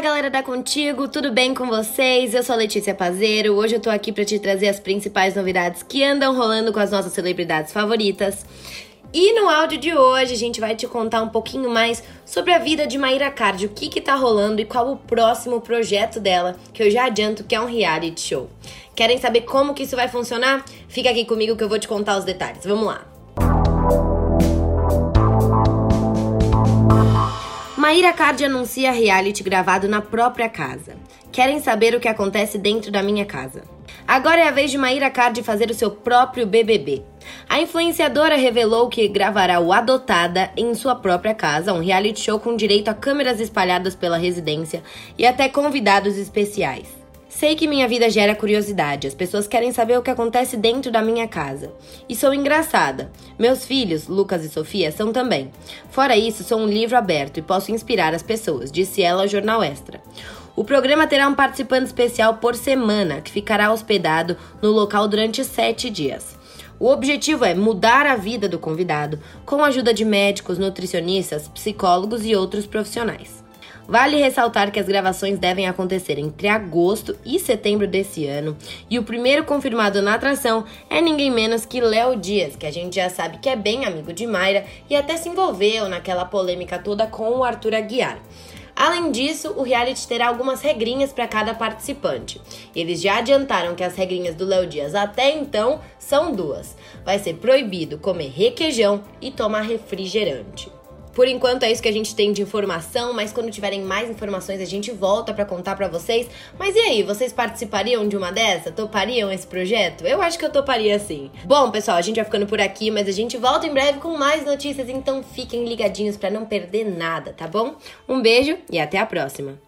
Fala galera da Contigo, tudo bem com vocês? Eu sou a Letícia Pazeiro. Hoje eu tô aqui para te trazer as principais novidades que andam rolando com as nossas celebridades favoritas. E no áudio de hoje a gente vai te contar um pouquinho mais sobre a vida de Maíra Card, o que que tá rolando e qual o próximo projeto dela, que eu já adianto que é um reality show. Querem saber como que isso vai funcionar? Fica aqui comigo que eu vou te contar os detalhes. Vamos lá. Maíra Card anuncia reality gravado na própria casa. Querem saber o que acontece dentro da minha casa? Agora é a vez de Maíra Card fazer o seu próprio BBB. A influenciadora revelou que gravará o Adotada em sua própria casa, um reality show com direito a câmeras espalhadas pela residência e até convidados especiais. Sei que minha vida gera curiosidade, as pessoas querem saber o que acontece dentro da minha casa. E sou engraçada. Meus filhos, Lucas e Sofia, são também. Fora isso, sou um livro aberto e posso inspirar as pessoas, disse ela ao Jornal Extra. O programa terá um participante especial por semana, que ficará hospedado no local durante sete dias. O objetivo é mudar a vida do convidado, com a ajuda de médicos, nutricionistas, psicólogos e outros profissionais. Vale ressaltar que as gravações devem acontecer entre agosto e setembro desse ano, e o primeiro confirmado na atração é ninguém menos que Léo Dias, que a gente já sabe que é bem amigo de Mayra e até se envolveu naquela polêmica toda com o Arthur Aguiar. Além disso, o reality terá algumas regrinhas para cada participante. Eles já adiantaram que as regrinhas do Léo Dias até então são duas: vai ser proibido comer requeijão e tomar refrigerante. Por enquanto é isso que a gente tem de informação, mas quando tiverem mais informações a gente volta para contar para vocês. Mas e aí, vocês participariam de uma dessa? Topariam esse projeto? Eu acho que eu toparia sim. Bom, pessoal, a gente vai ficando por aqui, mas a gente volta em breve com mais notícias, então fiquem ligadinhos para não perder nada, tá bom? Um beijo e até a próxima.